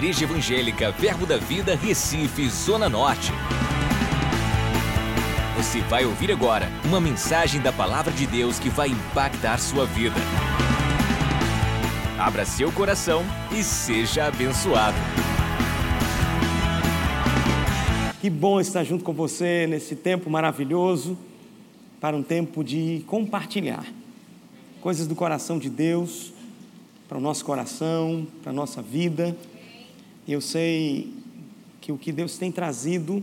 Igreja Evangélica Verbo da Vida, Recife, Zona Norte. Você vai ouvir agora uma mensagem da Palavra de Deus que vai impactar sua vida. Abra seu coração e seja abençoado. Que bom estar junto com você nesse tempo maravilhoso para um tempo de compartilhar coisas do coração de Deus para o nosso coração, para a nossa vida. Eu sei que o que Deus tem trazido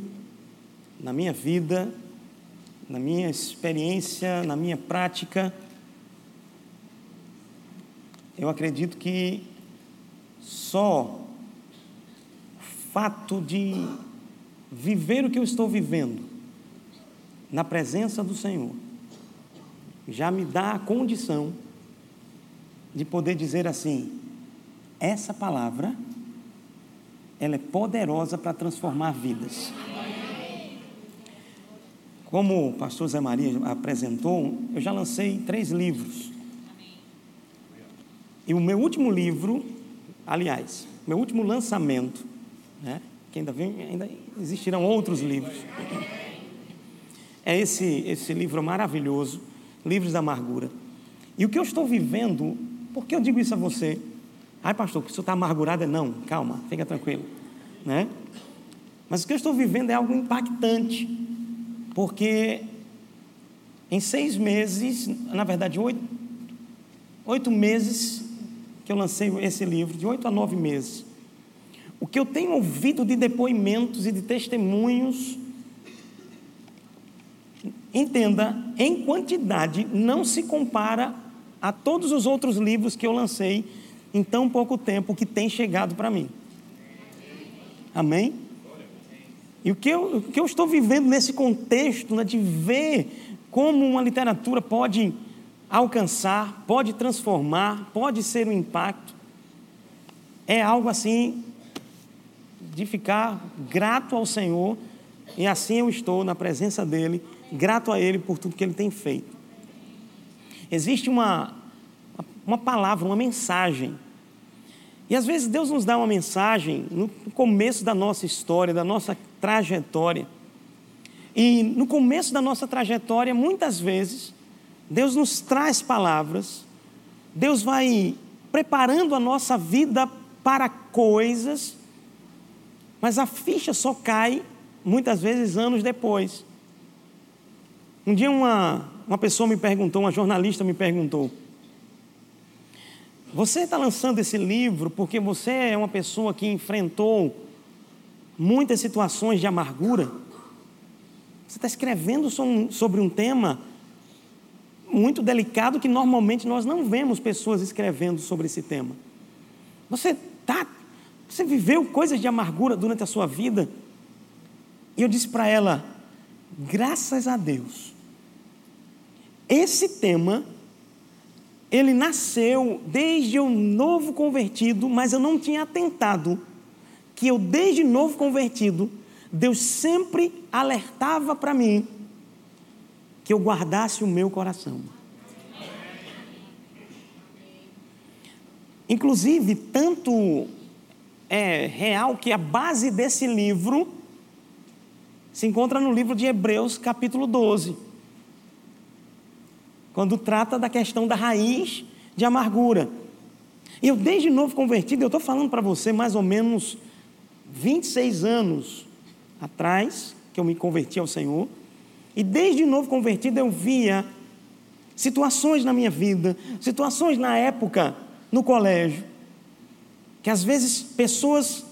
na minha vida, na minha experiência, na minha prática, eu acredito que só o fato de viver o que eu estou vivendo na presença do Senhor já me dá a condição de poder dizer assim: essa palavra ela é poderosa para transformar vidas. Como o pastor Zé Maria apresentou, eu já lancei três livros. E o meu último livro, aliás, meu último lançamento, né, que ainda, vem, ainda existirão outros livros, é esse, esse livro maravilhoso, Livros da Amargura. E o que eu estou vivendo por que eu digo isso a você? Ai, pastor, o senhor está amargurado? É não, calma, fica tranquilo. Né? Mas o que eu estou vivendo é algo impactante, porque em seis meses, na verdade, oito, oito meses que eu lancei esse livro, de oito a nove meses, o que eu tenho ouvido de depoimentos e de testemunhos, entenda, em quantidade, não se compara a todos os outros livros que eu lancei em tão pouco tempo que tem chegado para mim. Amém? E o que, eu, o que eu estou vivendo nesse contexto né, de ver como uma literatura pode alcançar, pode transformar, pode ser um impacto, é algo assim de ficar grato ao Senhor, e assim eu estou na presença dEle, grato a Ele por tudo que Ele tem feito. Existe uma, uma palavra, uma mensagem. E às vezes Deus nos dá uma mensagem no começo da nossa história, da nossa trajetória. E no começo da nossa trajetória, muitas vezes, Deus nos traz palavras, Deus vai preparando a nossa vida para coisas, mas a ficha só cai muitas vezes anos depois. Um dia uma, uma pessoa me perguntou, uma jornalista me perguntou: Você está lançando esse livro porque você é uma pessoa que enfrentou muitas situações de amargura? Você está escrevendo sobre um tema muito delicado que normalmente nós não vemos pessoas escrevendo sobre esse tema. Você tá, você viveu coisas de amargura durante a sua vida? E eu disse para ela: graças a Deus, esse tema, ele nasceu desde eu novo convertido, mas eu não tinha atentado que eu, desde novo convertido, Deus sempre alertava para mim que eu guardasse o meu coração. Inclusive, tanto é real que a base desse livro se encontra no livro de Hebreus, capítulo 12 quando trata da questão da raiz de amargura. Eu, desde novo convertido, eu estou falando para você mais ou menos 26 anos atrás, que eu me converti ao Senhor, e desde novo convertido eu via situações na minha vida, situações na época no colégio, que às vezes pessoas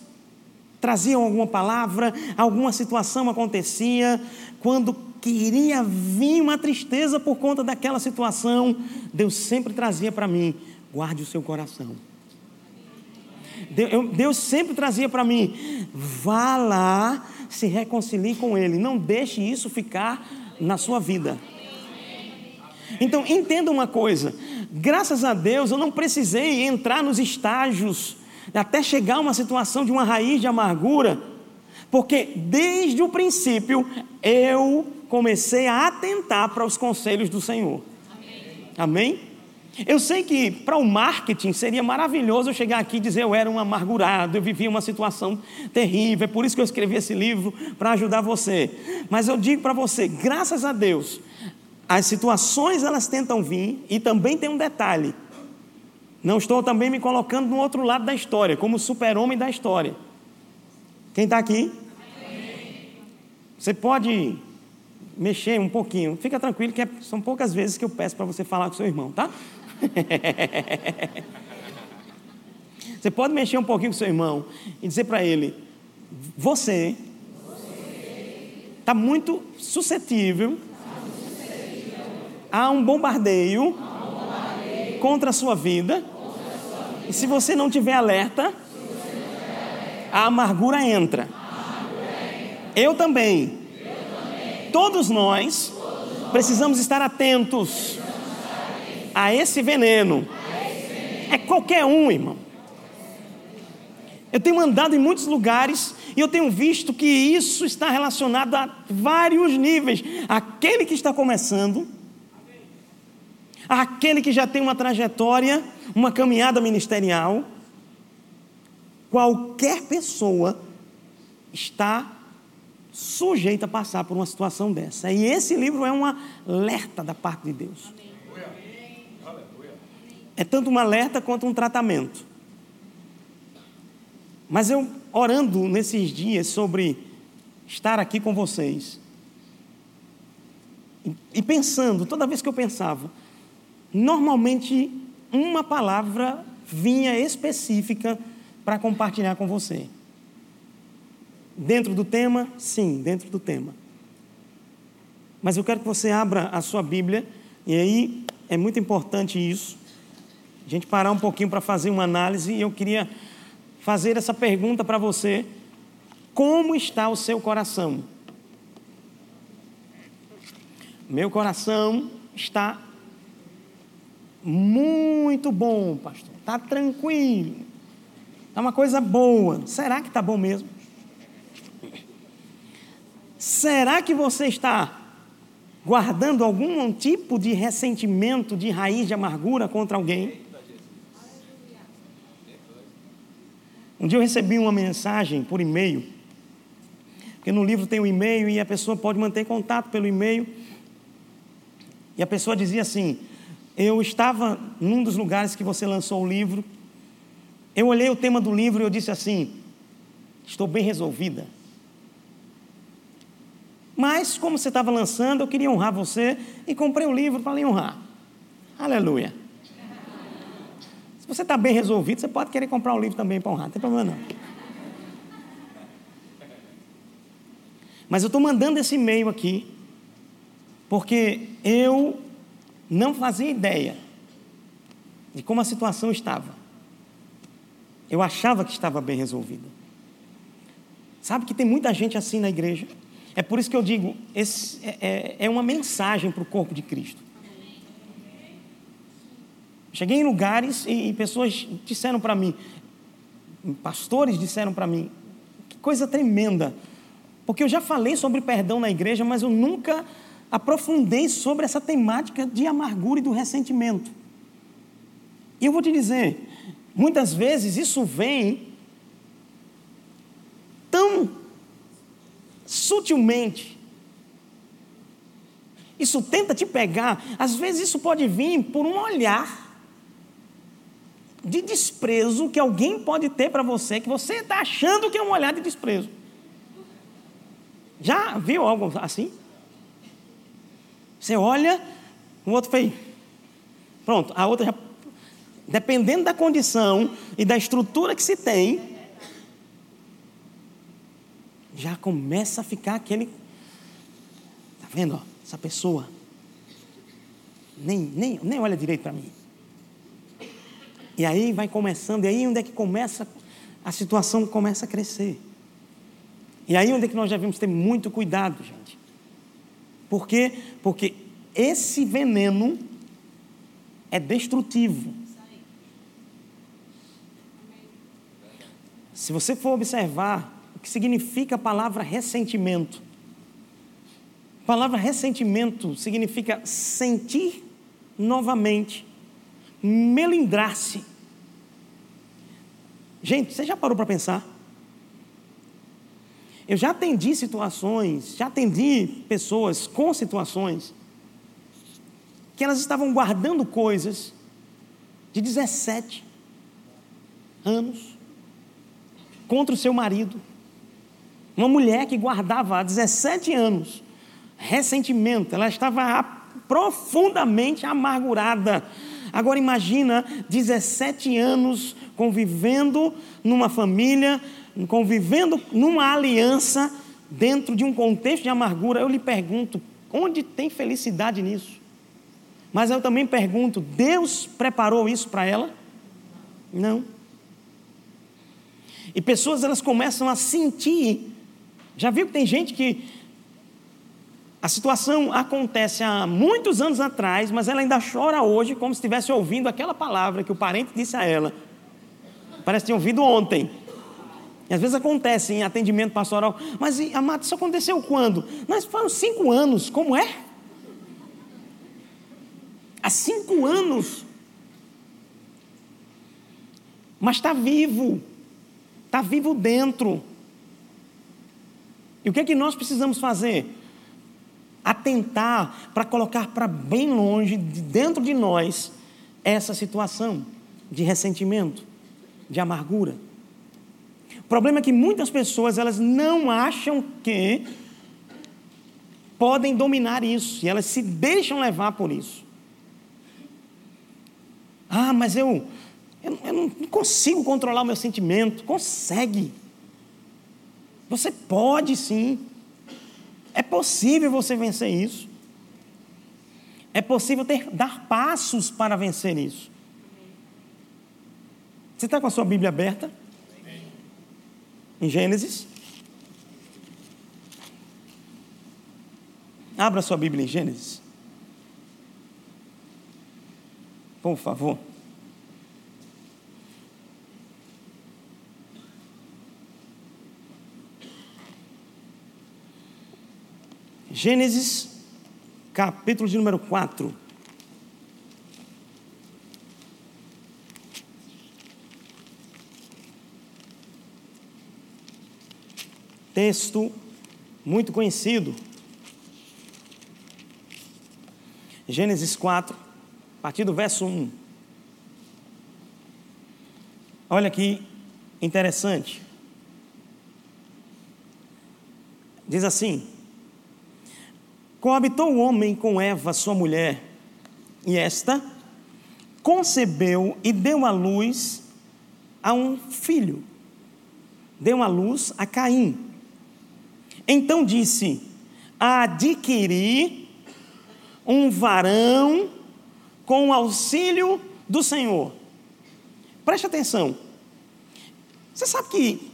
traziam alguma palavra, alguma situação acontecia, quando que iria vir uma tristeza por conta daquela situação, Deus sempre trazia para mim: guarde o seu coração. Deus sempre trazia para mim: vá lá, se reconcilie com Ele, não deixe isso ficar na sua vida. Então, entenda uma coisa: graças a Deus eu não precisei entrar nos estágios até chegar a uma situação de uma raiz de amargura, porque desde o princípio eu comecei a atentar para os conselhos do Senhor. Amém? Amém? Eu sei que para o marketing seria maravilhoso eu chegar aqui e dizer eu era um amargurado, eu vivia uma situação terrível, é por isso que eu escrevi esse livro para ajudar você. Mas eu digo para você, graças a Deus, as situações elas tentam vir e também tem um detalhe. Não estou também me colocando no outro lado da história, como super-homem da história. Quem está aqui? Você pode mexer um pouquinho. Fica tranquilo que é, são poucas vezes que eu peço para você falar com seu irmão, tá? Você pode mexer um pouquinho com seu irmão e dizer para ele: Você está muito suscetível a um bombardeio contra a sua vida. E se você não tiver alerta, a amargura entra. Eu também. Todos nós precisamos estar atentos a esse veneno. É qualquer um, irmão. Eu tenho andado em muitos lugares e eu tenho visto que isso está relacionado a vários níveis. Aquele que está começando, aquele que já tem uma trajetória, uma caminhada ministerial, qualquer pessoa está sujeita a passar por uma situação dessa. E esse livro é um alerta da parte de Deus. É tanto um alerta quanto um tratamento. Mas eu, orando nesses dias sobre estar aqui com vocês, e pensando, toda vez que eu pensava, normalmente uma palavra vinha específica para compartilhar com você. Dentro do tema? Sim, dentro do tema. Mas eu quero que você abra a sua Bíblia, e aí é muito importante isso a gente parar um pouquinho para fazer uma análise e eu queria fazer essa pergunta para você: como está o seu coração? Meu coração está muito bom, pastor. Está tranquilo. Está uma coisa boa. Será que está bom mesmo? Será que você está guardando algum tipo de ressentimento, de raiz de amargura contra alguém? Um dia eu recebi uma mensagem por e-mail, porque no livro tem o um e-mail e a pessoa pode manter contato pelo e-mail. E a pessoa dizia assim: Eu estava num dos lugares que você lançou o livro, eu olhei o tema do livro e eu disse assim: Estou bem resolvida. Mas, como você estava lançando, eu queria honrar você e comprei o livro para lhe honrar. Aleluia. Se você está bem resolvido, você pode querer comprar um livro também para honrar, não tem problema não. Mas eu estou mandando esse e-mail aqui, porque eu não fazia ideia de como a situação estava. Eu achava que estava bem resolvida. Sabe que tem muita gente assim na igreja? É por isso que eu digo: esse é, é, é uma mensagem para o corpo de Cristo. Cheguei em lugares e, e pessoas disseram para mim, pastores disseram para mim, que coisa tremenda, porque eu já falei sobre perdão na igreja, mas eu nunca aprofundei sobre essa temática de amargura e do ressentimento. E eu vou te dizer, muitas vezes isso vem tão sutilmente. Isso tenta te pegar, às vezes isso pode vir por um olhar de desprezo que alguém pode ter para você, que você está achando que é um olhar de desprezo. Já viu algo assim? Você olha, o outro fez. Pronto, a outra já. Dependendo da condição e da estrutura que se tem, já começa a ficar aquele. Está vendo? Ó, essa pessoa nem, nem, nem olha direito para mim. E aí vai começando, e aí onde é que começa, a situação começa a crescer. E aí onde é que nós devemos ter muito cuidado, gente. Por quê? Porque esse veneno é destrutivo. Se você for observar que significa a palavra ressentimento, a palavra ressentimento significa sentir novamente melindrar-se. Gente, você já parou para pensar? Eu já atendi situações, já atendi pessoas com situações que elas estavam guardando coisas de 17 anos contra o seu marido. Uma mulher que guardava há 17 anos ressentimento, ela estava profundamente amargurada. Agora imagina 17 anos convivendo numa família, convivendo numa aliança dentro de um contexto de amargura. Eu lhe pergunto, onde tem felicidade nisso? Mas eu também pergunto, Deus preparou isso para ela? Não. E pessoas elas começam a sentir. Já viu que tem gente que a situação acontece há muitos anos atrás, mas ela ainda chora hoje como se estivesse ouvindo aquela palavra que o parente disse a ela. Parece que tinha ouvido ontem. E às vezes acontece em atendimento pastoral. Mas, amado, isso aconteceu quando? Nós foram cinco anos. Como é? Há cinco anos. Mas está vivo. Está vivo dentro. E o que é que nós precisamos fazer? atentar para colocar para bem longe, de dentro de nós, essa situação de ressentimento, de amargura. O problema é que muitas pessoas elas não acham que podem dominar isso e elas se deixam levar por isso. Ah, mas eu, eu, eu não consigo controlar o meu sentimento. Consegue. Você pode sim. É possível você vencer isso. É possível ter, dar passos para vencer isso. Você está com a sua Bíblia aberta? Em Gênesis? Abra sua Bíblia em Gênesis. Por favor. Gênesis, capítulo de número 4. Texto muito conhecido. Gênesis 4, a partir do verso 1. Olha que interessante. Diz assim: Coabitou o homem com Eva, sua mulher, e esta concebeu e deu à luz a um filho. Deu à luz a Caim. Então disse: Adquiri um varão com o auxílio do Senhor. Preste atenção. Você sabe que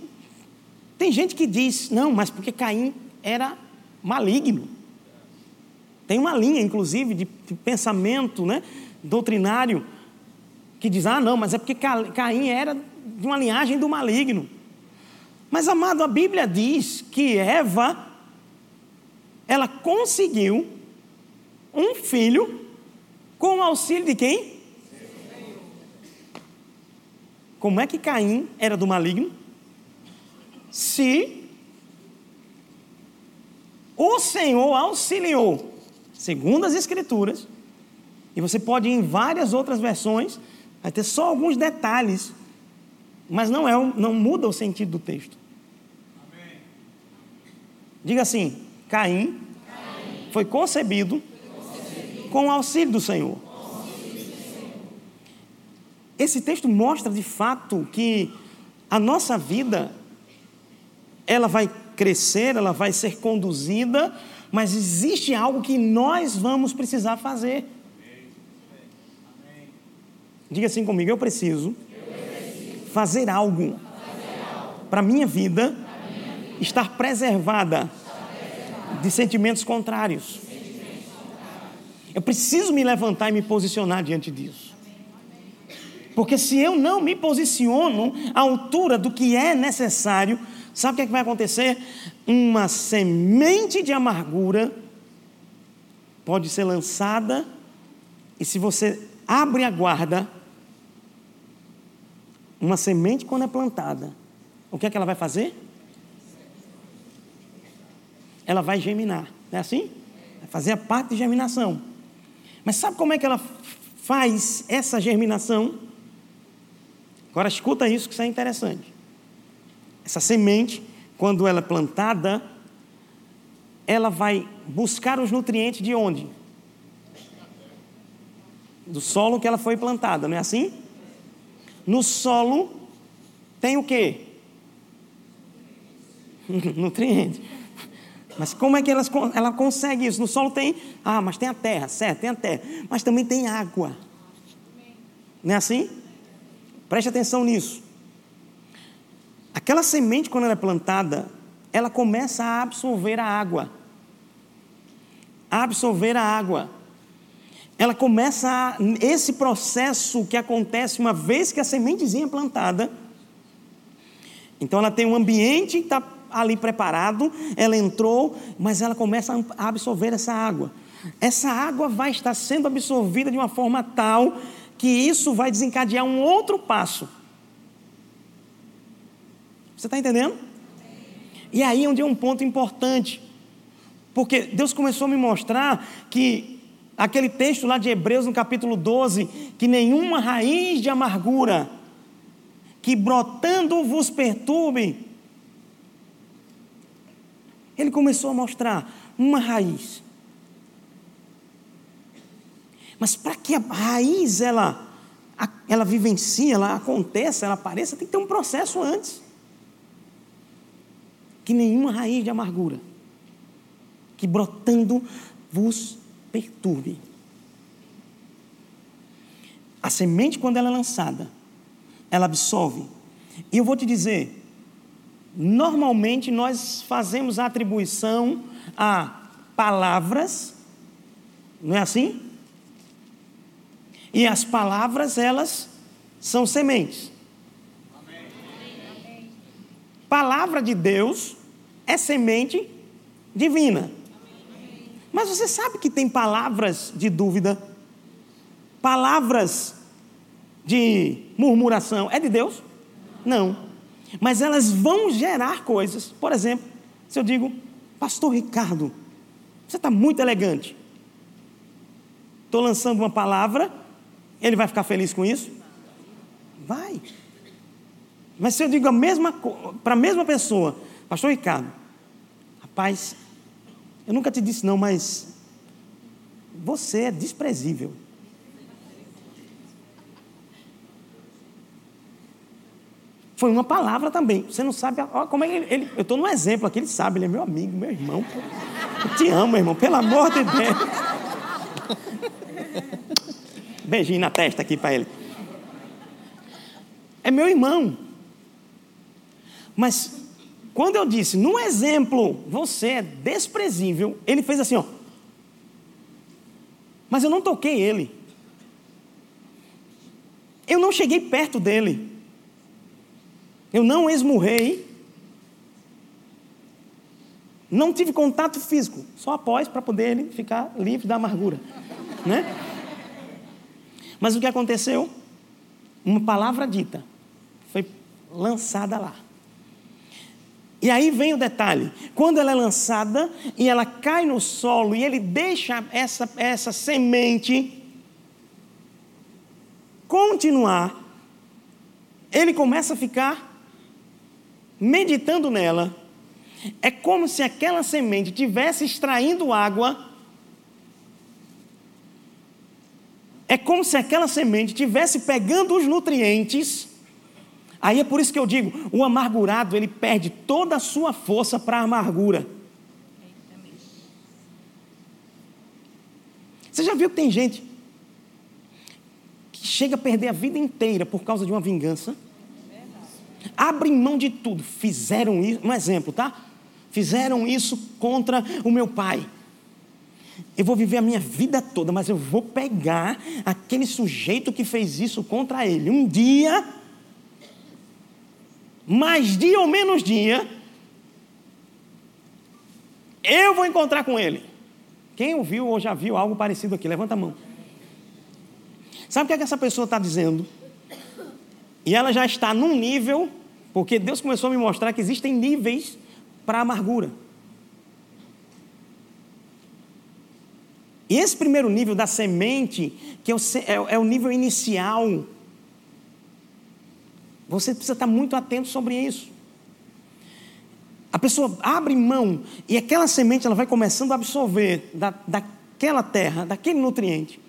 tem gente que diz, não, mas porque Caim era maligno. Tem uma linha, inclusive, de, pensamento né, doutrinário que diz: ah, não, mas é porque Caim era de uma linhagem do maligno. Mas, amado, a Bíblia diz que Eva, ela conseguiu um filho com o auxílio de quem? Como é que Caim era do maligno? Se o Senhor auxiliou segundo as Escrituras, e você pode ir em várias outras versões, vai ter só alguns detalhes, mas não, é, não muda o sentido do texto. Amém. Diga assim: Caim, Caim. Foi, concebido foi concebido com o auxílio do Senhor. Esse texto mostra de fato que a nossa vida ela vai crescer, ela vai ser conduzida mas existe algo que nós vamos precisar fazer. Diga assim comigo: eu preciso, fazer algo, para minha vida, estar preservada, de sentimentos contrários. Eu preciso me levantar e me posicionar diante disso. Porque se eu não me posiciono à altura do que é necessário, Sabe o que, é que vai acontecer? Uma semente de amargura pode ser lançada, e se você abre a guarda, Uma semente, quando é plantada, o que é que ela vai fazer? Ela vai germinar, não é assim? Vai fazer a parte de germinação. Mas sabe como é que ela faz essa germinação? Agora escuta isso que isso é interessante. Essa semente, quando ela é plantada, ela vai buscar os nutrientes de onde? Do solo que ela foi plantada, não é assim? No solo tem o quê? Nutriente. Mas como é que elas, ela consegue isso? No solo tem, ah, mas tem a terra, certo, tem a terra. Mas também tem água. Não é assim? Preste atenção nisso. Aquela semente, quando ela é plantada, ela começa a absorver a água. A absorver a água. Ela começa a, esse processo que acontece uma vez que a sementezinha é plantada. Então ela tem um ambiente está ali preparado, ela entrou, mas ela começa a absorver essa água. Essa água vai estar sendo absorvida de uma forma tal que isso vai desencadear um outro passo. Você está entendendo? E aí é onde é um ponto importante. Porque Deus começou a me mostrar que aquele texto lá de Hebreus, no capítulo 12, que nenhuma raiz de amargura que brotando vos perturbe, ele começou a mostrar uma raiz. Mas para que a raiz ela, ela vivencie, ela aconteça, ela apareça, tem que ter um processo antes. Que nenhuma raiz de amargura, que brotando vos perturbe. A semente, quando ela é lançada, ela absorve. E eu vou te dizer, Normalmente nós fazemos atribuição a palavras, não é assim? E as palavras, elas são sementes. Palavra de Deus é semente divina. Mas você sabe que tem palavras de dúvida, palavras de murmuração, é de Deus? Não mas elas vão gerar coisas. Por exemplo, se eu digo, Pastor Ricardo, você está muito elegante. Estou lançando uma palavra, ele vai ficar feliz com isso? Vai. Mas se eu digo a mesma para a mesma pessoa, Pastor Ricardo, rapaz, eu nunca te disse não, mas você é desprezível. Foi uma palavra também. Você não sabe ó, como é que ele, eu estou no exemplo aqui, ele sabe, ele é meu amigo, meu irmão. Eu te amo, irmão, pelo amor de Deus. Beijinho na testa aqui para ele. É meu irmão. Mas quando eu disse, no exemplo, você é desprezível, ele fez assim, ó. Mas eu não toquei ele. Eu não cheguei perto dele. Eu não esmurrei. Não tive contato físico, só após para poder ele ficar livre da amargura, né? Mas o que aconteceu? Uma palavra dita foi lançada lá. E aí vem o detalhe: quando ela é lançada e ela cai no solo e ele deixa essa, essa semente continuar, ele começa a ficar meditando nela, é como se aquela semente tivesse extraindo água. É como se aquela semente tivesse pegando os nutrientes. Aí é por isso que eu digo, o amargurado, ele perde toda a sua força para a amargura. Você já viu que tem gente que chega a perder a vida inteira por causa de uma vingança? abrem mão de tudo. Fizeram isso, um exemplo, tá? Fizeram isso contra o meu pai. Eu vou viver a minha vida toda, mas eu vou pegar aquele sujeito que fez isso contra ele. Um dia, mais dia ou menos dia, eu vou encontrar com ele. Quem ouviu ou já viu algo parecido aqui? Levanta a mão. Sabe o que, é que essa pessoa está dizendo? E ela já está num nível, porque Deus começou a me mostrar que existem níveis para a amargura. E esse primeiro nível da semente, que é o, é, é o nível inicial, você precisa estar muito atento sobre isso. A pessoa abre mão e aquela semente ela vai começando a absorver da, daquela terra, daquele nutriente.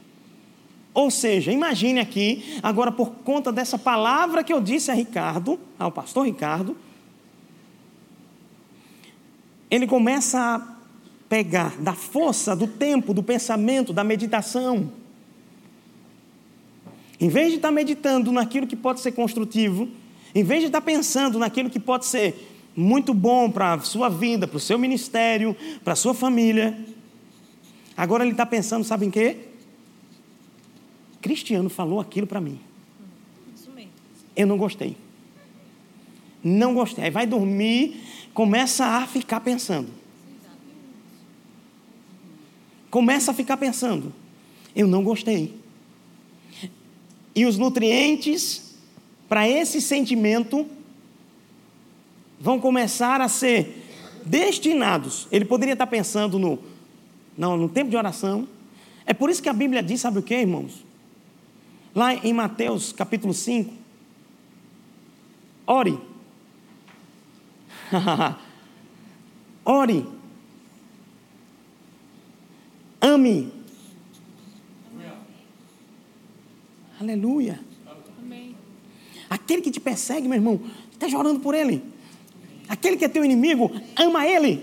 Ou seja, imagine aqui, agora por conta dessa palavra que eu disse a Ricardo, ao pastor Ricardo, ele começa a pegar da força, do tempo, do pensamento, da meditação. Em vez de estar meditando naquilo que pode ser construtivo, em vez de estar pensando naquilo que pode ser muito bom para a sua vida, para o seu ministério, para a sua família. Agora ele está pensando, sabe em quê? Cristiano falou aquilo para mim. Eu não gostei. Não gostei. Aí vai dormir, começa a ficar pensando. Começa a ficar pensando. Eu não gostei. E os nutrientes para esse sentimento vão começar a ser destinados. Ele poderia estar pensando no, não, no tempo de oração. É por isso que a Bíblia diz, sabe o que, irmãos? Lá em Mateus capítulo 5, ore. ore. Ame. Aleluia. Amém. Aquele que te persegue, meu irmão, esteja orando por ele. Aquele que é teu inimigo, ama ele.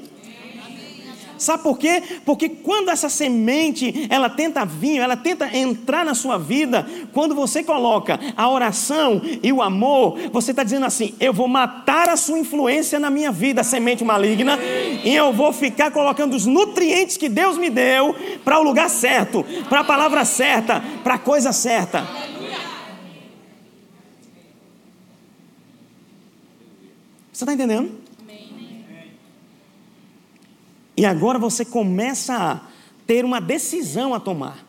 Sabe por quê? Porque quando essa semente, ela tenta vir, ela tenta entrar na sua vida, quando você coloca a oração e o amor, você está dizendo assim: eu vou matar a sua influência na minha vida, semente maligna, e eu vou ficar colocando os nutrientes que Deus me deu para o lugar certo, para a palavra certa, para a coisa certa. Você está entendendo? E agora você começa a ter uma decisão a tomar.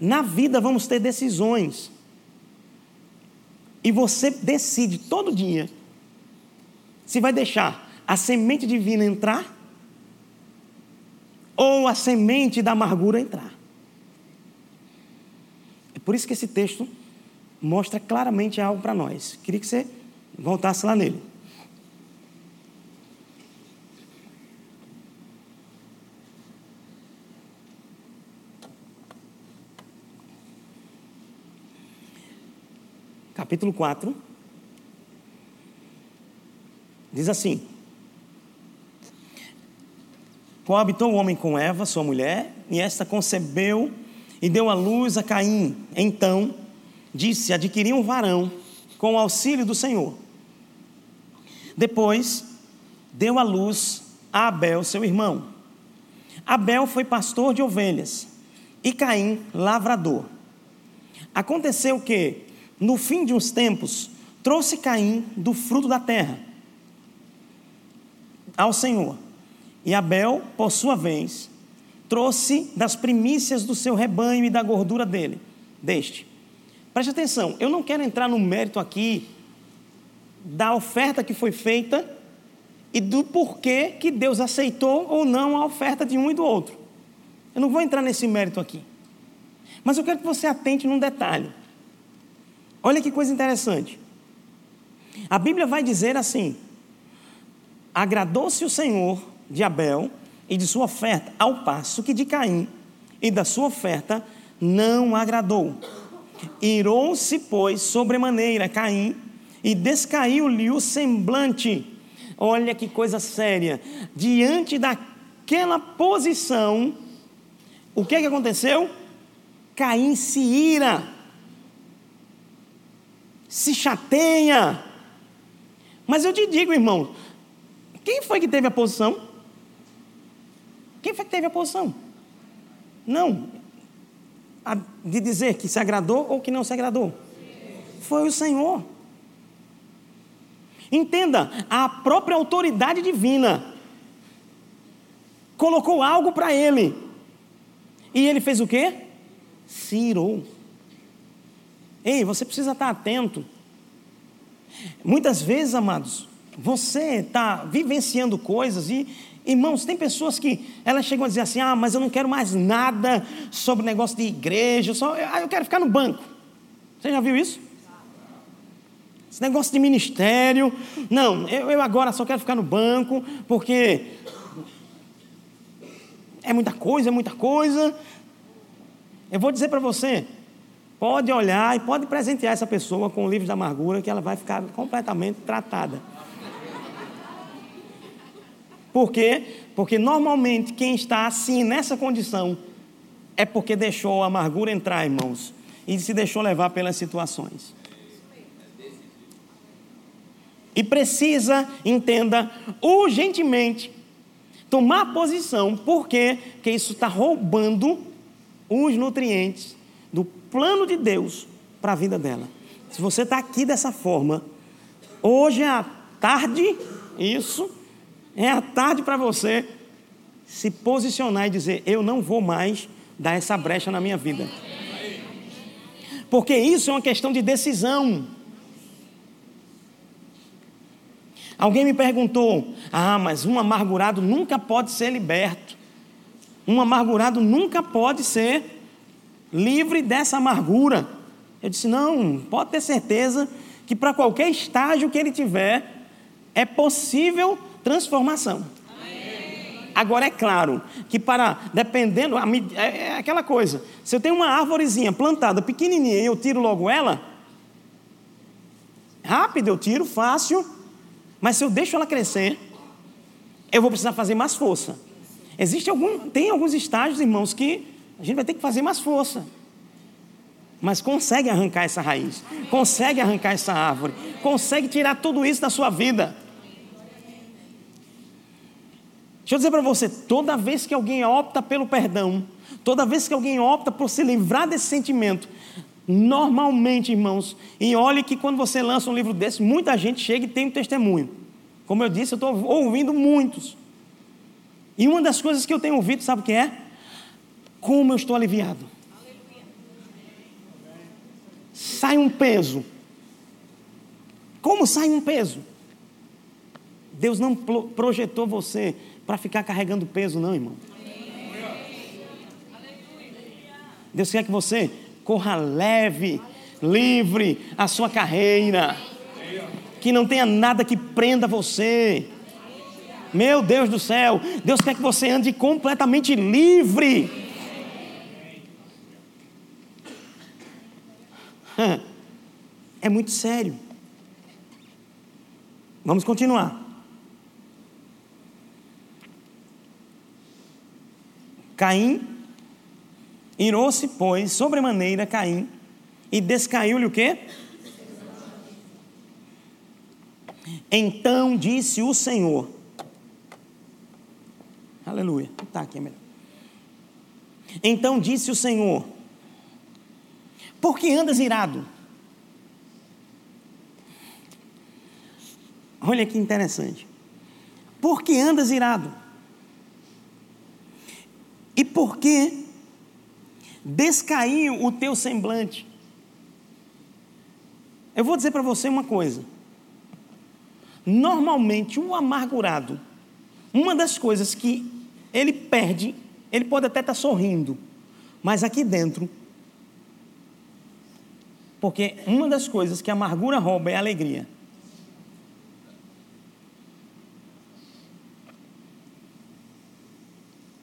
Na vida vamos ter decisões. E você decide todo dia se vai deixar a semente divina entrar ou a semente da amargura entrar. É por isso que esse texto mostra claramente algo para nós. Queria que você voltasse lá nele. Capítulo 4. Diz assim: Coabitou o homem com Eva, sua mulher, e esta concebeu e deu à luz a Caim. Então disse: Adquiri um varão com o auxílio do Senhor. Depois, deu à luz a Abel, seu irmão. Abel foi pastor de ovelhas e Caim, lavrador. Aconteceu que, no fim de uns tempos, trouxe Caim do fruto da terra ao Senhor. E Abel, por sua vez, trouxe das primícias do seu rebanho e da gordura dele, deste. Preste atenção, eu não quero entrar no mérito aqui da oferta que foi feita e do porquê que Deus aceitou ou não a oferta de um e do outro. Eu não vou entrar nesse mérito aqui. Mas eu quero que você atente num detalhe. Olha que coisa interessante. A Bíblia vai dizer assim: Agradou-se o Senhor de Abel e de sua oferta, ao passo que de Caim e da sua oferta não agradou. Irou-se, pois, sobremaneira Caim e descaiu-lhe o semblante. Olha que coisa séria. Diante daquela posição, o que, que aconteceu? Caim se ira, se chateia. Mas eu te digo, irmão, quem foi que teve a posição? Quem foi que teve a posição? Não. De dizer que se agradou ou que não se agradou. Foi o Senhor. Entenda, a própria autoridade divina colocou algo para ele. E ele fez o quê? Se irou. Ei, você precisa estar atento. Muitas vezes, amados, você está vivenciando coisas e, irmãos, tem pessoas que elas chegam a dizer assim: ah, mas eu não quero mais nada sobre negócio de igreja, só, ah, eu quero ficar no banco. Você já viu isso? Esse negócio de ministério. Não, eu, eu agora só quero ficar no banco, porque é muita coisa, é muita coisa. Eu vou dizer para você, pode olhar e pode presentear essa pessoa com o livro da amargura, que ela vai ficar completamente tratada. Por quê? Porque normalmente quem está assim, nessa condição, é porque deixou a amargura entrar, irmãos, e se deixou levar pelas situações. E precisa, entenda, urgentemente, tomar posição, por quê? Porque isso está roubando os nutrientes plano de Deus para a vida dela. Se você está aqui dessa forma, hoje é a tarde, isso, é a tarde para você se posicionar e dizer: Eu não vou mais dar essa brecha na minha vida. Porque isso é uma questão de decisão. Alguém me perguntou: Ah, mas um amargurado nunca pode ser liberto. Um amargurado nunca pode ser livre dessa amargura. Eu disse: Não, pode ter certeza que para qualquer estágio que ele tiver, é possível transformação. Agora é claro que para, dependendo, é, é aquela coisa, se eu tenho uma árvorezinha plantada pequenininha e eu tiro logo ela, rápido eu tiro, fácil, mas se eu deixo ela crescer, eu vou precisar fazer mais força. Existe algum, tem alguns estágios, irmãos, que a gente vai ter que fazer mais força. Mas consegue arrancar essa raiz, consegue arrancar essa árvore, consegue tirar tudo isso da sua vida. Deixa eu dizer para você: toda vez que alguém opta pelo perdão, toda vez que alguém opta por se livrar desse sentimento, normalmente, irmãos, e olhe que quando você lança um livro desse, muita gente chega e tem um testemunho. Como eu disse, eu estou ouvindo muitos. E uma das coisas que eu tenho ouvido, sabe o que é? Como eu estou aliviado. Sai um peso. Como sai um peso? Deus não projetou você para ficar carregando peso, não, irmão. Deus quer que você corra leve, livre a sua carreira, que não tenha nada que prenda você. Meu Deus do céu, Deus quer que você ande completamente livre. É muito sério. Vamos continuar. Caim irou-se, pois, sobremaneira Caim, e descaiu-lhe o quê? Então disse o Senhor. Aleluia. Está aqui é melhor. Então disse o Senhor: Por que andas irado? Olha que interessante. Por que andas irado? E por que descaiu o teu semblante? Eu vou dizer para você uma coisa. Normalmente, o amargurado, uma das coisas que ele perde, ele pode até estar tá sorrindo, mas aqui dentro, porque uma das coisas que a amargura rouba é a alegria.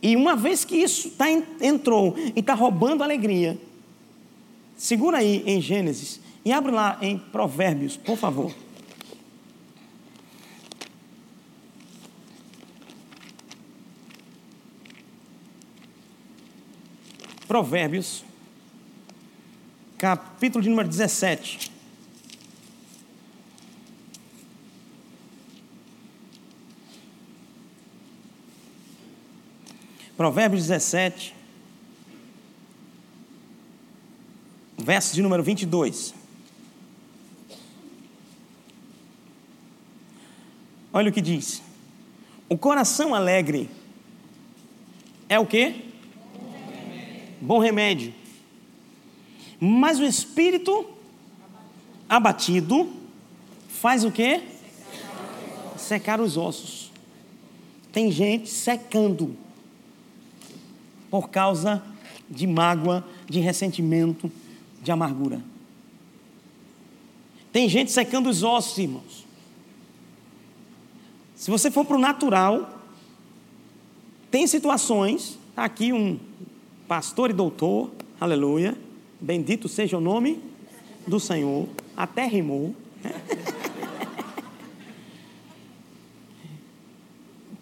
E uma vez que isso tá, entrou e está roubando a alegria, segura aí em Gênesis e abre lá em Provérbios, por favor. Provérbios, capítulo de número 17. Provérbios 17, verso de número 22. Olha o que diz. O coração alegre é o quê? Bom remédio. Mas o espírito abatido, faz o quê? Secar os ossos. Tem gente secando por causa de mágoa, de ressentimento, de amargura. Tem gente secando os ossos, irmãos. Se você for para o natural, tem situações, está aqui um pastor e doutor, aleluia, bendito seja o nome do Senhor, até rimou.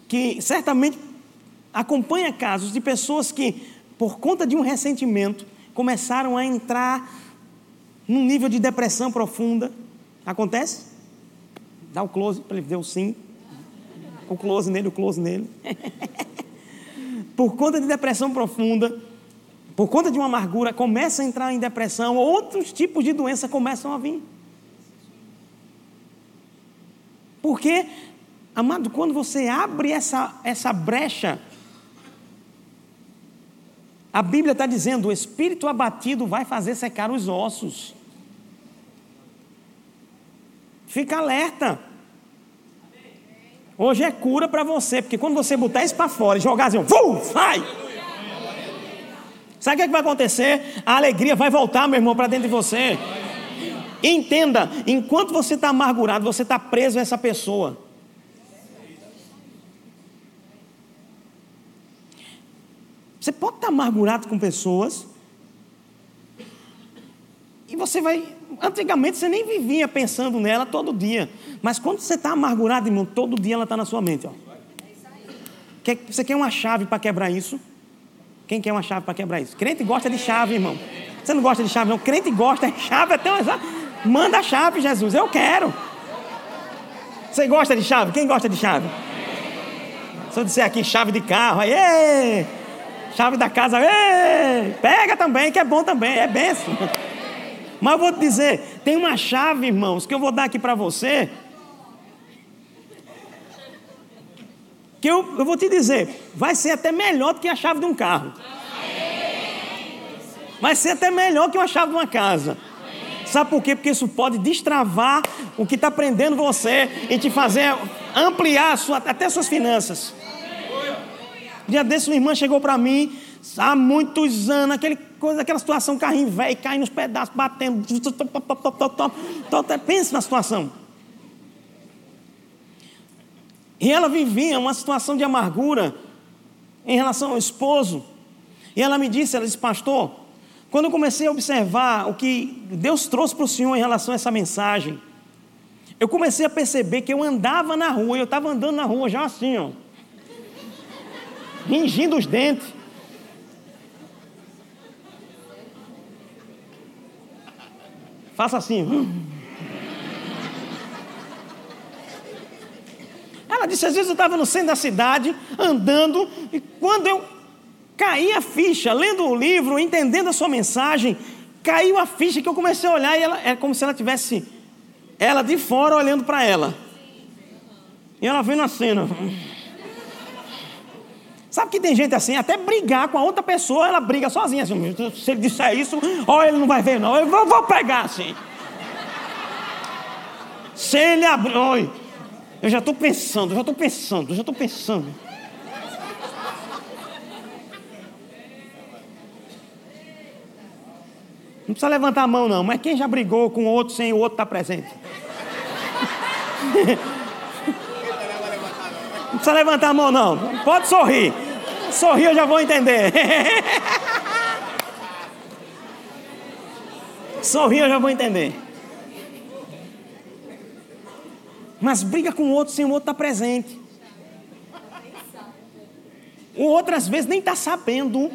que certamente acompanha casos de pessoas que, por conta de um ressentimento, começaram a entrar num nível de depressão profunda. Acontece? Dá o close para ele ver o sim. O close nele, o close nele. por conta de depressão profunda, por conta de uma amargura, começa a entrar em depressão, outros tipos de doença começam a vir. Porque, amado, quando você abre essa, essa brecha, a Bíblia está dizendo: o espírito abatido vai fazer secar os ossos. Fica alerta. Hoje é cura para você, porque quando você botar isso para fora e jogar assim, vum, vai! Sabe o que, é que vai acontecer? A alegria vai voltar, meu irmão, para dentro de você. Entenda, enquanto você está amargurado, você está preso a essa pessoa. Você pode estar tá amargurado com pessoas, e você vai. Antigamente você nem vivia pensando nela todo dia. Mas quando você está amargurado, irmão, todo dia ela está na sua mente. Ó. Você quer uma chave para quebrar isso? Quem quer uma chave para quebrar isso? Crente gosta de chave, irmão. Você não gosta de chave, não? Crente gosta de chave até uma... Manda a chave, Jesus. Eu quero. Você gosta de chave? Quem gosta de chave? Se eu disser aqui chave de carro, aí, chave da casa, ei, pega também, que é bom também, é benção. Mas eu vou te dizer, tem uma chave, irmãos, que eu vou dar aqui para você, que eu, eu vou te dizer, vai ser até melhor do que a chave de um carro. Vai ser até melhor que uma chave de uma casa. Sabe por quê? Porque isso pode destravar o que está prendendo você e te fazer ampliar sua, até suas finanças. dia desse, uma irmã chegou para mim, há muitos anos, aquele coisa, aquela situação, carrinho velho, caindo nos pedaços, batendo. Pensa na situação. E ela vivia uma situação de amargura em relação ao esposo. E ela me disse, ela disse, pastor, quando eu comecei a observar o que Deus trouxe para o Senhor em relação a essa mensagem, eu comecei a perceber que eu andava na rua, eu estava andando na rua já assim, ó, ringindo os dentes. Faça assim. Ela disse: às vezes eu estava no centro da cidade, andando, e quando eu caí a ficha, lendo o livro, entendendo a sua mensagem, caiu a ficha que eu comecei a olhar e ela, é como se ela tivesse ela de fora olhando para ela. E ela vendo a cena. Sabe que tem gente assim, até brigar com a outra pessoa, ela briga sozinha. Assim, se ele disser isso, ó, ele não vai ver, não. Eu vou, vou pegar assim. Se ele abrir. Eu já estou pensando, já estou pensando, já estou pensando. Não precisa levantar a mão, não, mas quem já brigou com o outro sem o outro estar tá presente? Não precisa levantar a mão, não. Pode sorrir. Sorrir eu já vou entender. Sorrir eu já vou entender. Mas briga com o outro sem o outro estar tá presente. O outro às vezes nem está sabendo.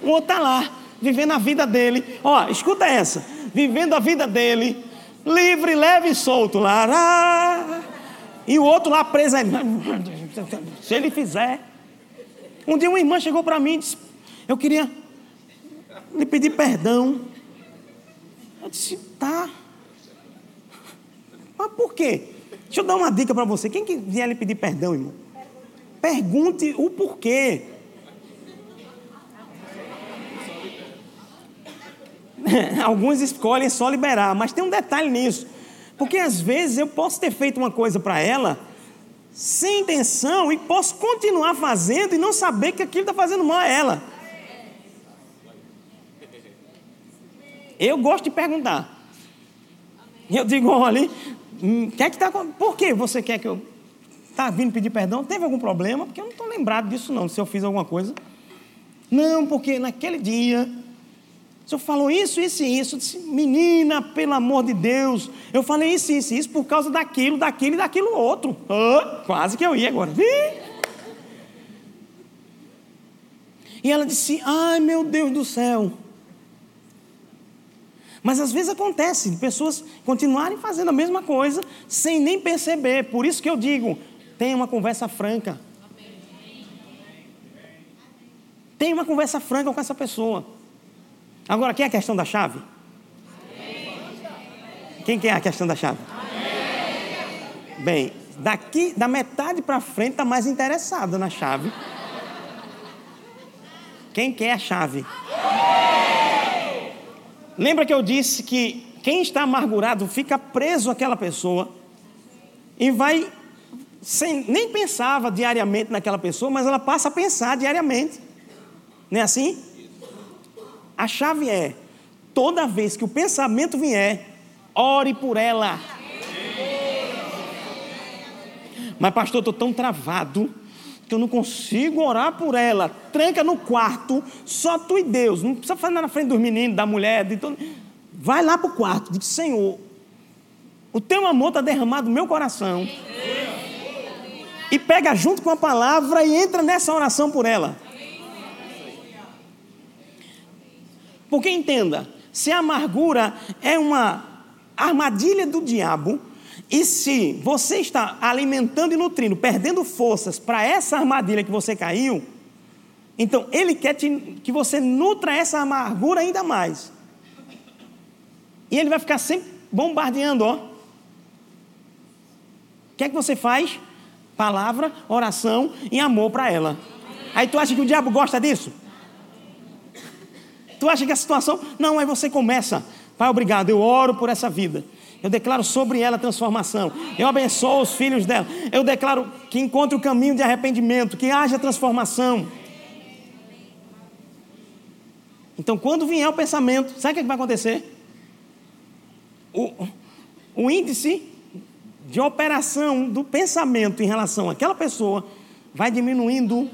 O outro está lá, vivendo a vida dele. Ó, escuta essa. Vivendo a vida dele, livre, leve e solto lá. E o outro lá preso. Se ele fizer. Um dia uma irmã chegou para mim e disse: Eu queria lhe pedir perdão. Eu disse: Tá. Mas por quê? Deixa eu dar uma dica para você. Quem que vier lhe pedir perdão, irmão? Pergunte o porquê. alguns escolhem só liberar, mas tem um detalhe nisso. Porque às vezes eu posso ter feito uma coisa para ela sem intenção e posso continuar fazendo e não saber que aquilo está fazendo mal a ela. Eu gosto de perguntar. Eu digo, olha, hum, quer que tá, por que você quer que eu está vindo pedir perdão? Teve algum problema? Porque eu não estou lembrado disso não, se eu fiz alguma coisa. Não, porque naquele dia o senhor falou isso, isso e isso. Eu disse, menina, pelo amor de Deus, eu falei isso, isso e isso por causa daquilo, daquilo e daquilo outro. Oh, quase que eu ia agora. E ela disse, ai meu Deus do céu. Mas às vezes acontece de pessoas continuarem fazendo a mesma coisa sem nem perceber. Por isso que eu digo, tenha uma conversa franca. Tenha uma conversa franca com essa pessoa. Agora, quem é a questão da chave? Quem que é a questão da chave? Bem, daqui, da metade para frente, está mais interessado na chave. Quem quer a chave? Lembra que eu disse que quem está amargurado fica preso àquela pessoa e vai sem, nem pensava diariamente naquela pessoa, mas ela passa a pensar diariamente. Não é assim? A chave é: toda vez que o pensamento vier, ore por ela. Mas, pastor, estou tão travado que eu não consigo orar por ela. Tranca no quarto, só tu e Deus. Não precisa fazer na frente dos meninos, da mulher, de todo. Vai lá para o quarto, diz: Senhor, o teu amor está derramado no meu coração. E pega junto com a palavra e entra nessa oração por ela. Porque entenda, se a amargura é uma armadilha do diabo, e se você está alimentando e nutrindo, perdendo forças para essa armadilha que você caiu, então ele quer te, que você nutra essa amargura ainda mais. E ele vai ficar sempre bombardeando, ó. O que é que você faz? Palavra, oração e amor para ela. Aí tu acha que o diabo gosta disso? Tu acha que a situação. Não, aí você começa. Pai, obrigado, eu oro por essa vida. Eu declaro sobre ela transformação. Eu abençoo os filhos dela. Eu declaro que encontre o caminho de arrependimento, que haja transformação. Então, quando vier o pensamento, sabe o que vai acontecer? O, o índice de operação do pensamento em relação àquela pessoa vai diminuindo,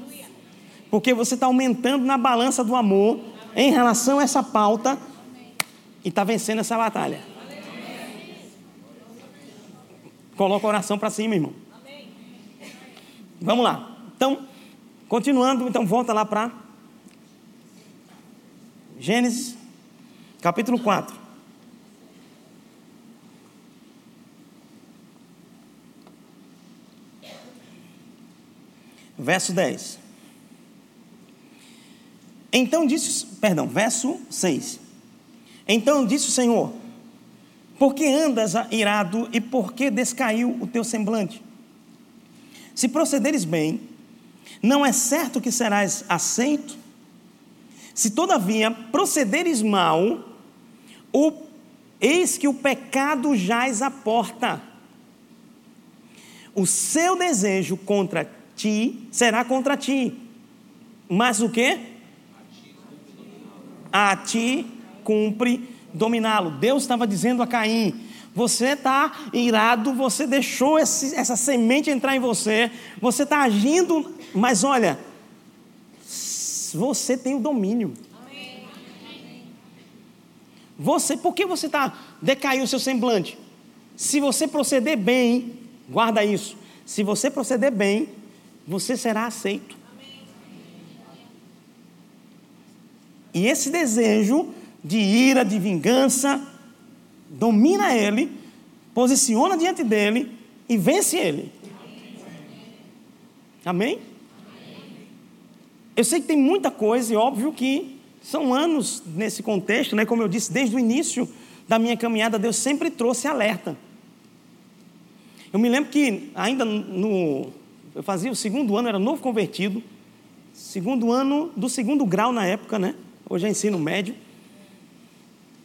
porque você está aumentando na balança do amor em relação a essa pauta e está vencendo essa batalha. Coloca a oração para cima, irmão. Vamos lá. Então, continuando, então volta lá para Gênesis, capítulo 4. Verso 10. Então disse, perdão, verso 6. Então disse o Senhor: Por que andas irado e por que descaiu o teu semblante? Se procederes bem, não é certo que serás aceito? Se todavia procederes mal, o, eis que o pecado jaz à porta. O seu desejo contra ti será contra ti. Mas o que? a ti cumpre dominá-lo. Deus estava dizendo a Caim: você está irado, você deixou esse, essa semente entrar em você, você está agindo, mas olha, você tem o domínio. Você, por que você está decaindo o seu semblante? Se você proceder bem, guarda isso. Se você proceder bem, você será aceito. E esse desejo de ira, de vingança, domina ele, posiciona diante dele e vence ele. Amém? Eu sei que tem muita coisa e óbvio que são anos nesse contexto, né? Como eu disse, desde o início da minha caminhada, Deus sempre trouxe alerta. Eu me lembro que ainda no. Eu fazia o segundo ano, era novo convertido, segundo ano do segundo grau na época, né? hoje é ensino médio.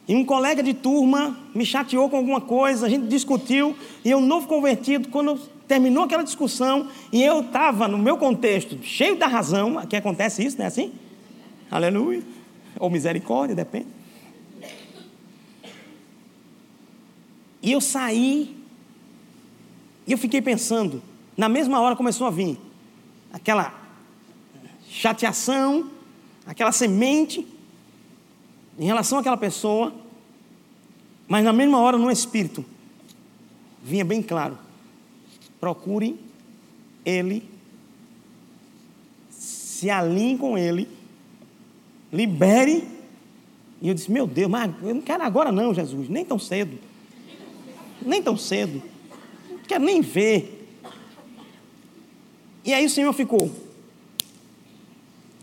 E um colega de turma me chateou com alguma coisa, a gente discutiu, e eu, novo convertido, quando terminou aquela discussão, e eu estava no meu contexto, cheio da razão, que acontece isso, não é assim? Aleluia. Ou misericórdia, depende. E eu saí, e eu fiquei pensando, na mesma hora começou a vir aquela chateação, aquela semente, em relação àquela pessoa, mas na mesma hora no espírito vinha bem claro: procure ele, se alinhe com ele, libere. E eu disse: Meu Deus, mas eu não quero agora, não, Jesus, nem tão cedo, nem tão cedo, não quero nem ver. E aí o Senhor ficou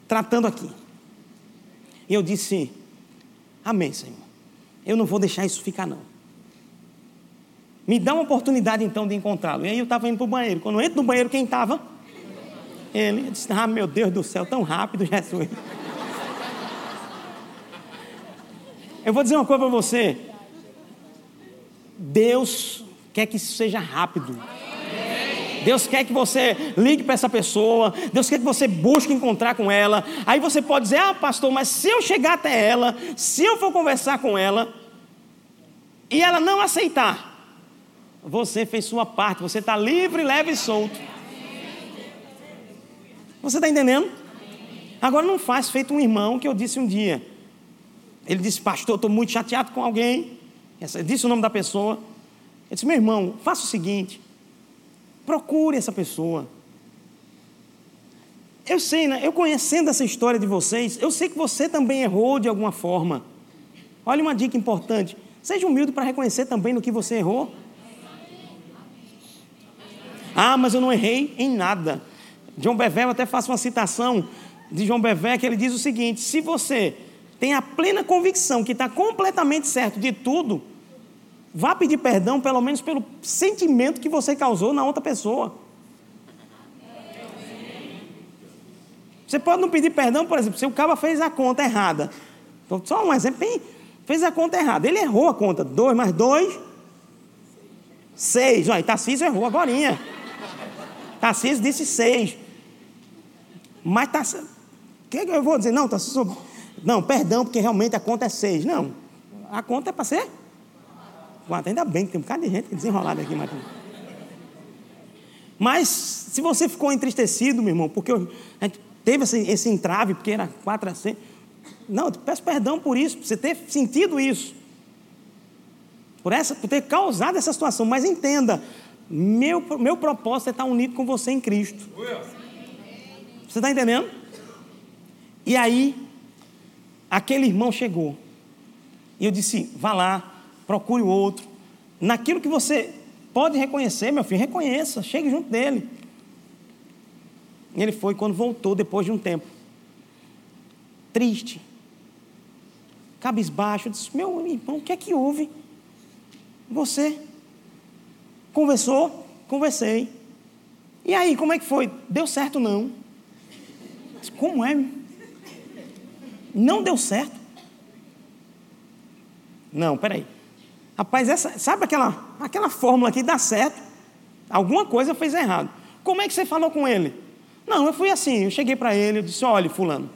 tratando aqui. E eu disse: Amém, Senhor. Eu não vou deixar isso ficar, não. Me dá uma oportunidade então de encontrá-lo. E aí eu estava indo para o banheiro. Quando eu entro no banheiro, quem estava? Ele. Eu disse: Ah, meu Deus do céu, tão rápido, Jesus. Eu vou dizer uma coisa para você. Deus quer que isso seja rápido. Deus quer que você ligue para essa pessoa, Deus quer que você busque encontrar com ela. Aí você pode dizer: Ah, pastor, mas se eu chegar até ela, se eu for conversar com ela, e ela não aceitar, você fez sua parte, você está livre, leve e solto. Você está entendendo? Agora não faz feito um irmão que eu disse um dia. Ele disse, pastor, estou muito chateado com alguém. Disse o nome da pessoa. Ele disse, meu irmão, faça o seguinte: Procure essa pessoa. Eu sei, né? eu conhecendo essa história de vocês, eu sei que você também errou de alguma forma. Olha uma dica importante: seja humilde para reconhecer também no que você errou. Ah, mas eu não errei em nada. João Bevé, eu até faço uma citação de João Bevé, que ele diz o seguinte: se você tem a plena convicção que está completamente certo de tudo, Vá pedir perdão, pelo menos pelo sentimento que você causou na outra pessoa. Você pode não pedir perdão, por exemplo, se o cara fez a conta errada. Só um exemplo, fez a conta errada. Ele errou a conta. Dois mais dois, seis. Olha, Tarcísio errou agora. Tarcísio disse seis. Mas Tarcísio... O que eu vou dizer? Não, Tarcísio... Não, perdão, porque realmente a conta é seis. Não, a conta é para ser quatro. Ainda bem que tem um bocado de gente desenrolada aqui, Martim. Mas, se você ficou entristecido, meu irmão, porque a gente teve esse, esse entrave, porque era quatro a seis. Não, eu peço perdão por isso, por você ter sentido isso. Por, essa, por ter causado essa situação. Mas entenda, meu, meu propósito é estar unido com você em Cristo. Você está entendendo? E aí, aquele irmão chegou. E eu disse: vá lá, procure o outro. Naquilo que você pode reconhecer, meu filho, reconheça, chegue junto dele. E ele foi quando voltou, depois de um tempo. Triste. Cabisbaixo. Disse: Meu irmão, o que é que houve? Você conversou? Conversei. E aí, como é que foi? Deu certo não? Disse, como é? Não deu certo? Não, peraí. Rapaz, essa, sabe aquela, aquela fórmula que dá certo? Alguma coisa fez errado. Como é que você falou com ele? Não, eu fui assim, eu cheguei para ele, eu disse, olha, fulano,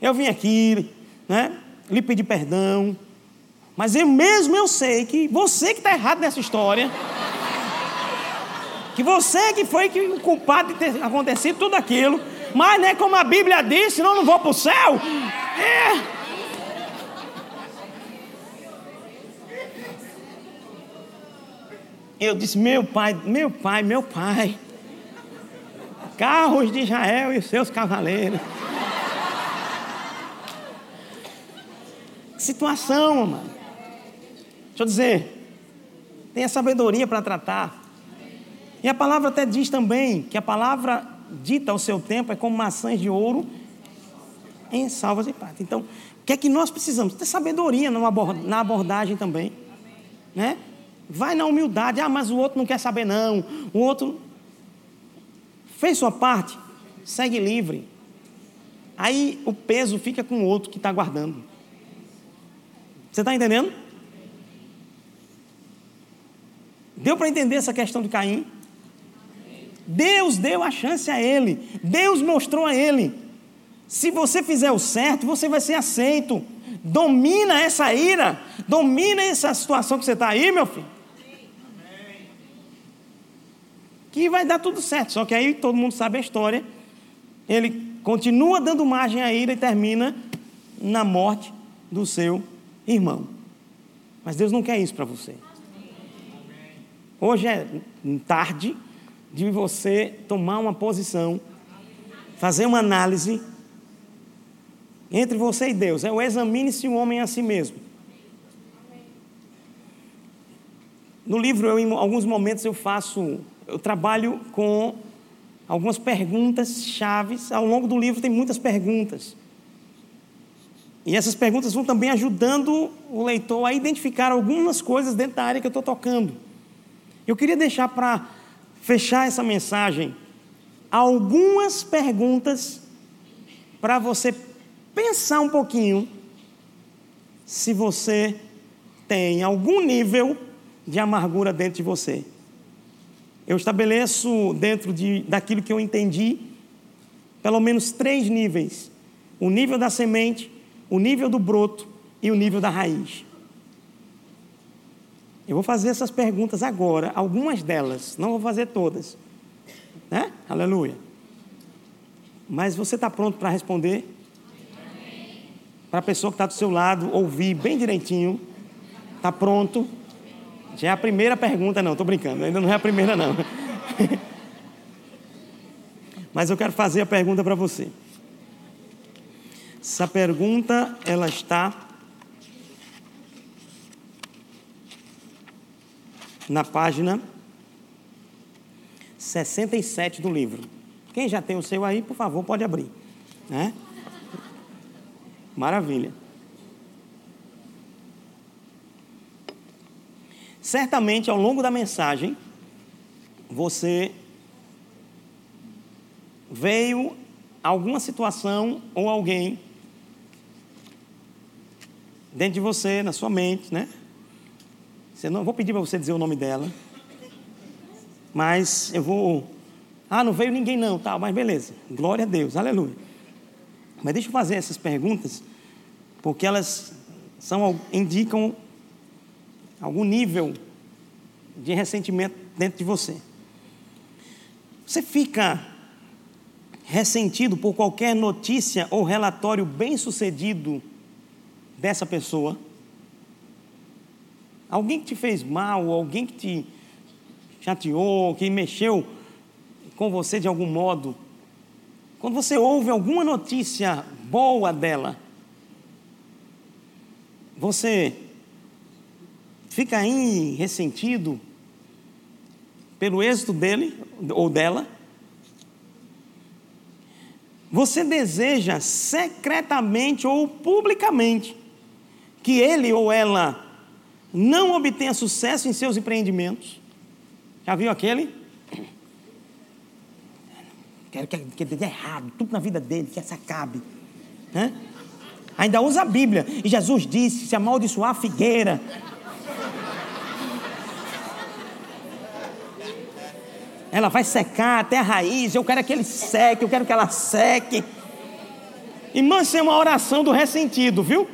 eu vim aqui, né, lhe pedi perdão, mas eu mesmo eu sei que você que está errado nessa história, que você que foi que, o culpado de ter acontecido tudo aquilo, mas né, como a Bíblia diz, senão eu não vou para o céu. É. Eu disse: Meu pai, meu pai, meu pai. Carros de Israel e seus cavaleiros. Situação, mano. Deixa eu dizer. Tenha sabedoria para tratar. E a palavra até diz também que a palavra dita ao seu tempo é como maçãs de ouro em salvas de prata. Então, o que é que nós precisamos? Ter sabedoria na abordagem também. Né? Vai na humildade. Ah, mas o outro não quer saber, não. O outro fez sua parte, segue livre. Aí o peso fica com o outro que está guardando. Você está entendendo? Deu para entender essa questão de Caim? Deus deu a chance a ele, Deus mostrou a ele. Se você fizer o certo, você vai ser aceito. Domina essa ira, domina essa situação que você está aí, meu filho. Que vai dar tudo certo. Só que aí todo mundo sabe a história. Ele continua dando margem à ira e termina na morte do seu irmão. Mas Deus não quer isso para você. Hoje é tarde de você tomar uma posição, fazer uma análise entre você e Deus. É o examine-se o homem a si mesmo. No livro, eu, em alguns momentos, eu faço, eu trabalho com algumas perguntas chaves. Ao longo do livro tem muitas perguntas. E essas perguntas vão também ajudando o leitor a identificar algumas coisas dentro da área que eu estou tocando. Eu queria deixar para fechar essa mensagem algumas perguntas para você pensar um pouquinho se você tem algum nível de amargura dentro de você. Eu estabeleço dentro de, daquilo que eu entendi pelo menos três níveis: o nível da semente, o nível do broto e o nível da raiz. Eu vou fazer essas perguntas agora, algumas delas, não vou fazer todas. Né? Aleluia. Mas você está pronto para responder? Para a pessoa que está do seu lado ouvir bem direitinho. Está pronto? Já é a primeira pergunta, não, estou brincando, ainda não é a primeira, não. Mas eu quero fazer a pergunta para você. Essa pergunta ela está na página 67 do livro. Quem já tem o seu aí, por favor, pode abrir. Né? Maravilha. Certamente, ao longo da mensagem, você veio alguma situação ou alguém dentro de você, na sua mente, né? Você não vou pedir para você dizer o nome dela, mas eu vou. Ah, não veio ninguém não, tal, mas beleza. Glória a Deus, aleluia. Mas deixa eu fazer essas perguntas, porque elas são indicam algum nível de ressentimento dentro de você. Você fica ressentido por qualquer notícia ou relatório bem-sucedido dessa pessoa? Alguém que te fez mal, alguém que te chateou, que mexeu com você de algum modo. Quando você ouve alguma notícia boa dela, você fica aí ressentido pelo êxito dele ou dela. Você deseja secretamente ou publicamente que ele ou ela não obtenha sucesso em seus empreendimentos. Já viu aquele? Quero que, que dê errado, tudo na vida dele, que essa acabe. Né? Ainda usa a Bíblia. E Jesus disse: se amaldiçoar a figueira. Ela vai secar até a raiz. Eu quero que ele seque, eu quero que ela seque. Irmã, isso é uma oração do ressentido, viu?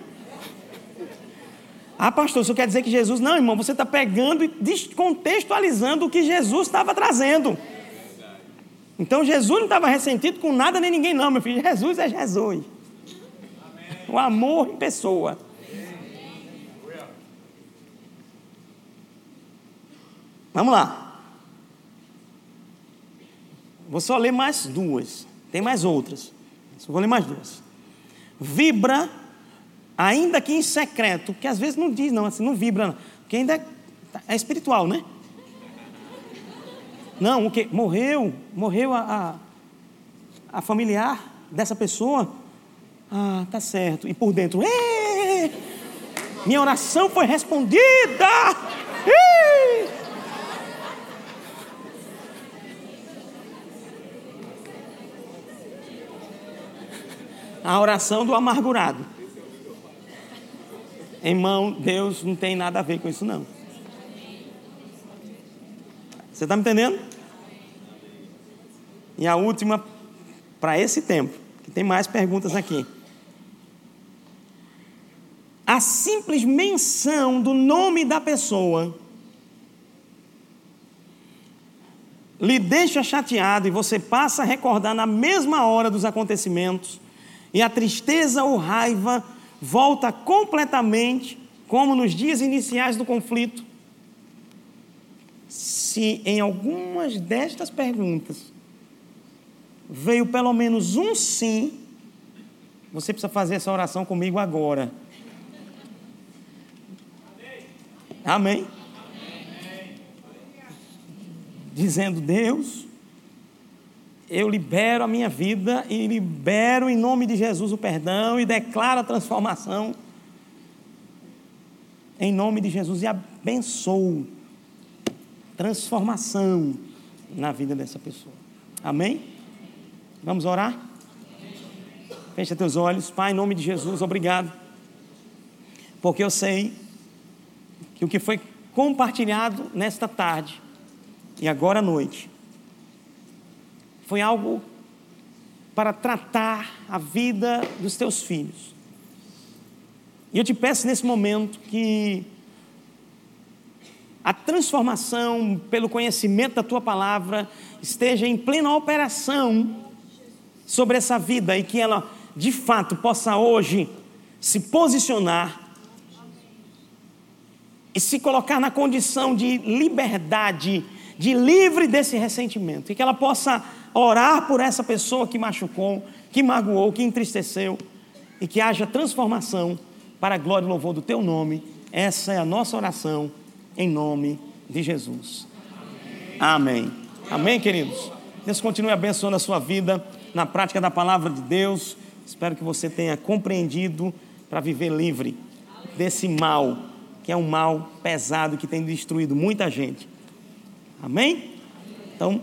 Ah, pastor, isso quer dizer que Jesus. Não, irmão, você está pegando e descontextualizando o que Jesus estava trazendo. Então Jesus não estava ressentido com nada nem ninguém, não, meu filho. Jesus é Jesus. O amor em pessoa. Vamos lá. Vou só ler mais duas. Tem mais outras. Só vou ler mais duas. Vibra, ainda que em secreto, que às vezes não diz, não, assim, não vibra, não. Porque ainda é, é espiritual, né? Não, o que? Morreu, morreu a, a, a familiar dessa pessoa. Ah, tá certo. E por dentro, minha oração foi respondida. A oração do amargurado. Irmão, Deus não tem nada a ver com isso, não. Você está me entendendo? E a última, para esse tempo, que tem mais perguntas aqui. A simples menção do nome da pessoa lhe deixa chateado e você passa a recordar na mesma hora dos acontecimentos, e a tristeza ou raiva volta completamente, como nos dias iniciais do conflito. Se em algumas destas perguntas veio pelo menos um sim, você precisa fazer essa oração comigo agora. Amém? dizendo: Deus, eu libero a minha vida e libero em nome de Jesus o perdão e declaro a transformação em nome de Jesus e abençoo transformação na vida dessa pessoa. Amém? Vamos orar? Fecha teus olhos, Pai, em nome de Jesus, obrigado. Porque eu sei que o que foi compartilhado nesta tarde e agora à noite, foi algo para tratar a vida dos teus filhos. E eu te peço nesse momento que a transformação pelo conhecimento da tua palavra esteja em plena operação sobre essa vida e que ela de fato possa hoje se posicionar e se colocar na condição de liberdade de livre desse ressentimento e que ela possa orar por essa pessoa que machucou, que magoou, que entristeceu e que haja transformação para a glória e louvor do teu nome. Essa é a nossa oração em nome de Jesus. Amém. Amém, queridos. Deus continue abençoando a sua vida na prática da palavra de Deus. Espero que você tenha compreendido para viver livre desse mal, que é um mal pesado que tem destruído muita gente. Amém? Então,